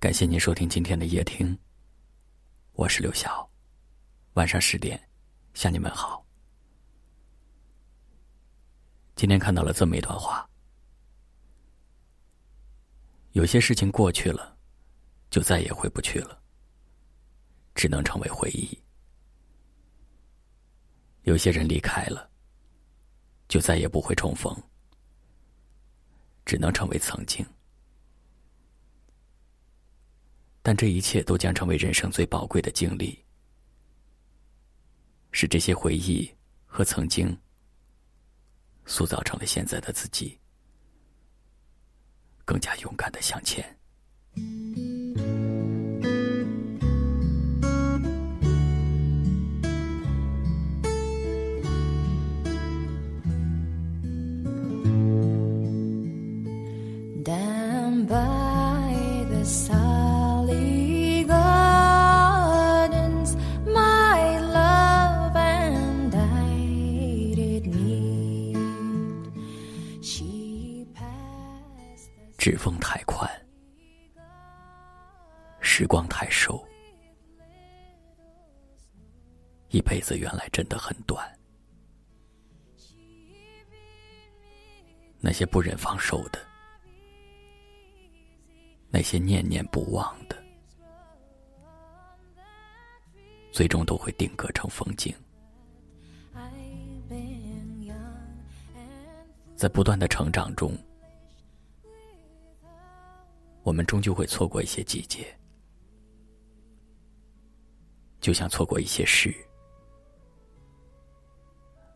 感谢您收听今天的夜听，我是刘晓。晚上十点，向你们好。今天看到了这么一段话：有些事情过去了，就再也回不去了，只能成为回忆；有些人离开了，就再也不会重逢，只能成为曾经。但这一切都将成为人生最宝贵的经历，是这些回忆和曾经塑造成了现在的自己，更加勇敢的向前。指缝太宽，时光太瘦，一辈子原来真的很短。那些不忍放手的，那些念念不忘的，最终都会定格成风景。在不断的成长中。我们终究会错过一些季节，就像错过一些事，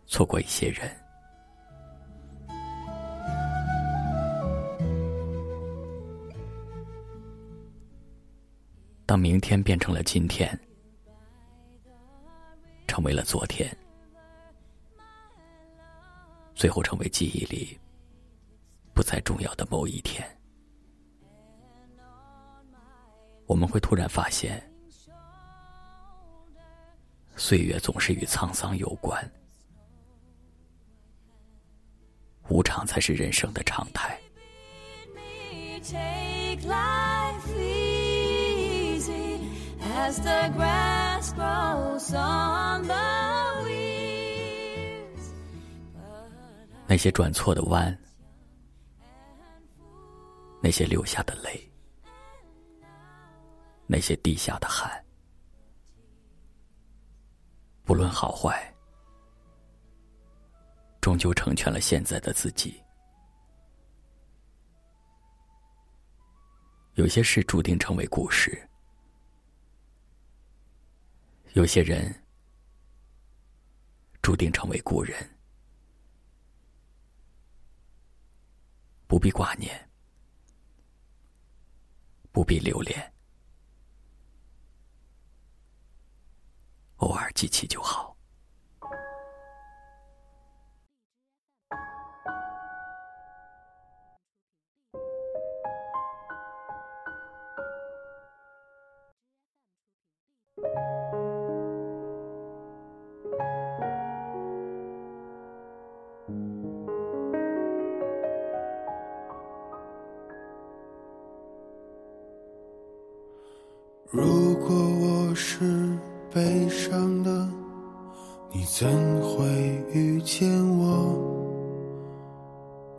错过一些人。当明天变成了今天，成为了昨天，最后成为记忆里不再重要的某一天。我们会突然发现，岁月总是与沧桑有关，无常才是人生的常态。那些转错的弯，那些流下的泪。那些地下的汗，不论好坏，终究成全了现在的自己。有些事注定成为故事，有些人注定成为故人，不必挂念，不必留恋。偶尔记起就好。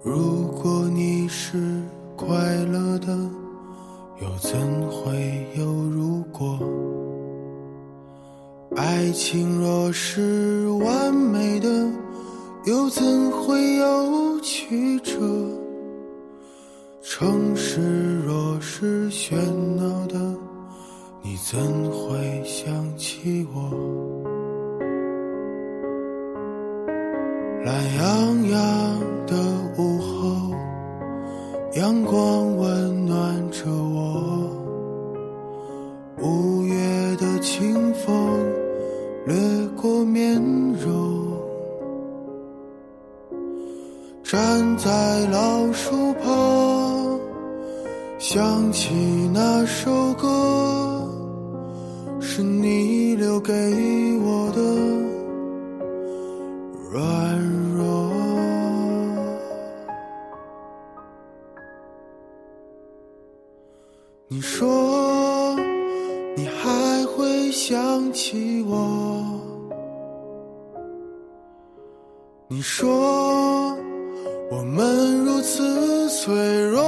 如果你是快乐的，又怎会有如果？爱情若是完美的，又怎会有曲折？城市若是喧闹的。你怎会想起我？懒洋阳光温暖着我。五月的清风掠过面容，站在老树旁，想起那首歌。是你留给我的 Right. 你说你还会想起我，你说我们如此脆弱，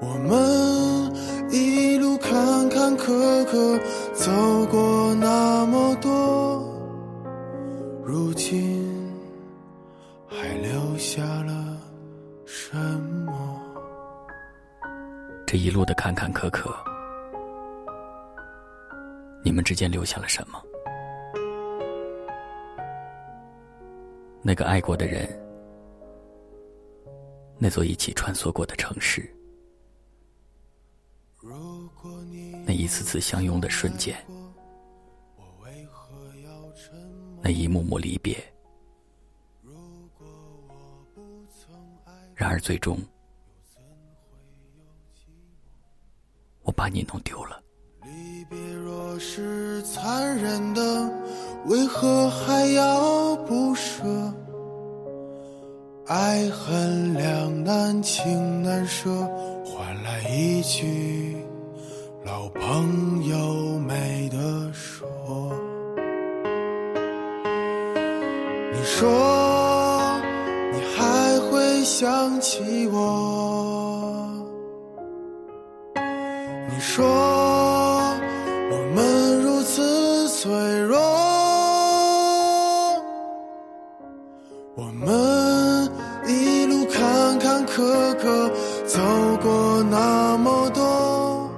我们一路坎坎坷坷走过那么多，如今还留下了什么？这一路的坎坎坷坷，你们之间留下了什么？那个爱过的人，那座一起穿梭过的城市，那一次次相拥的瞬间，那一幕幕离别，然而最终。把你弄丢了。离别若是残忍的，为何还要不舍？爱恨两难，情难舍，换来一句老朋友没得说。你说你还会想起我？你说我们如此脆弱，我们一路坎坎坷坷走过那么多，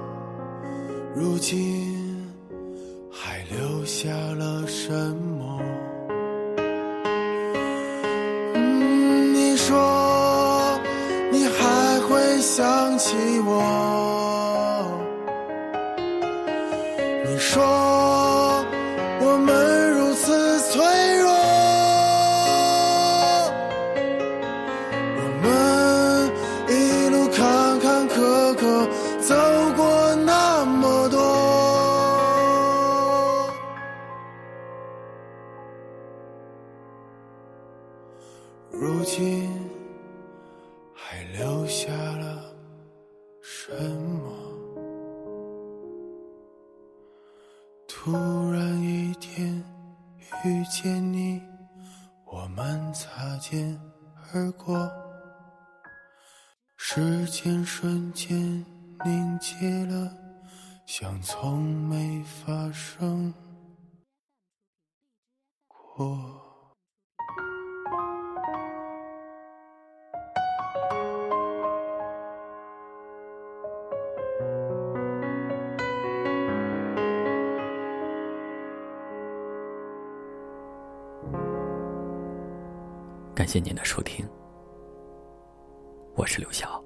如今还留下说我们突然一天遇见你，我们擦肩而过，时间瞬间凝结了，像从没发生感谢您的收听，我是刘晓。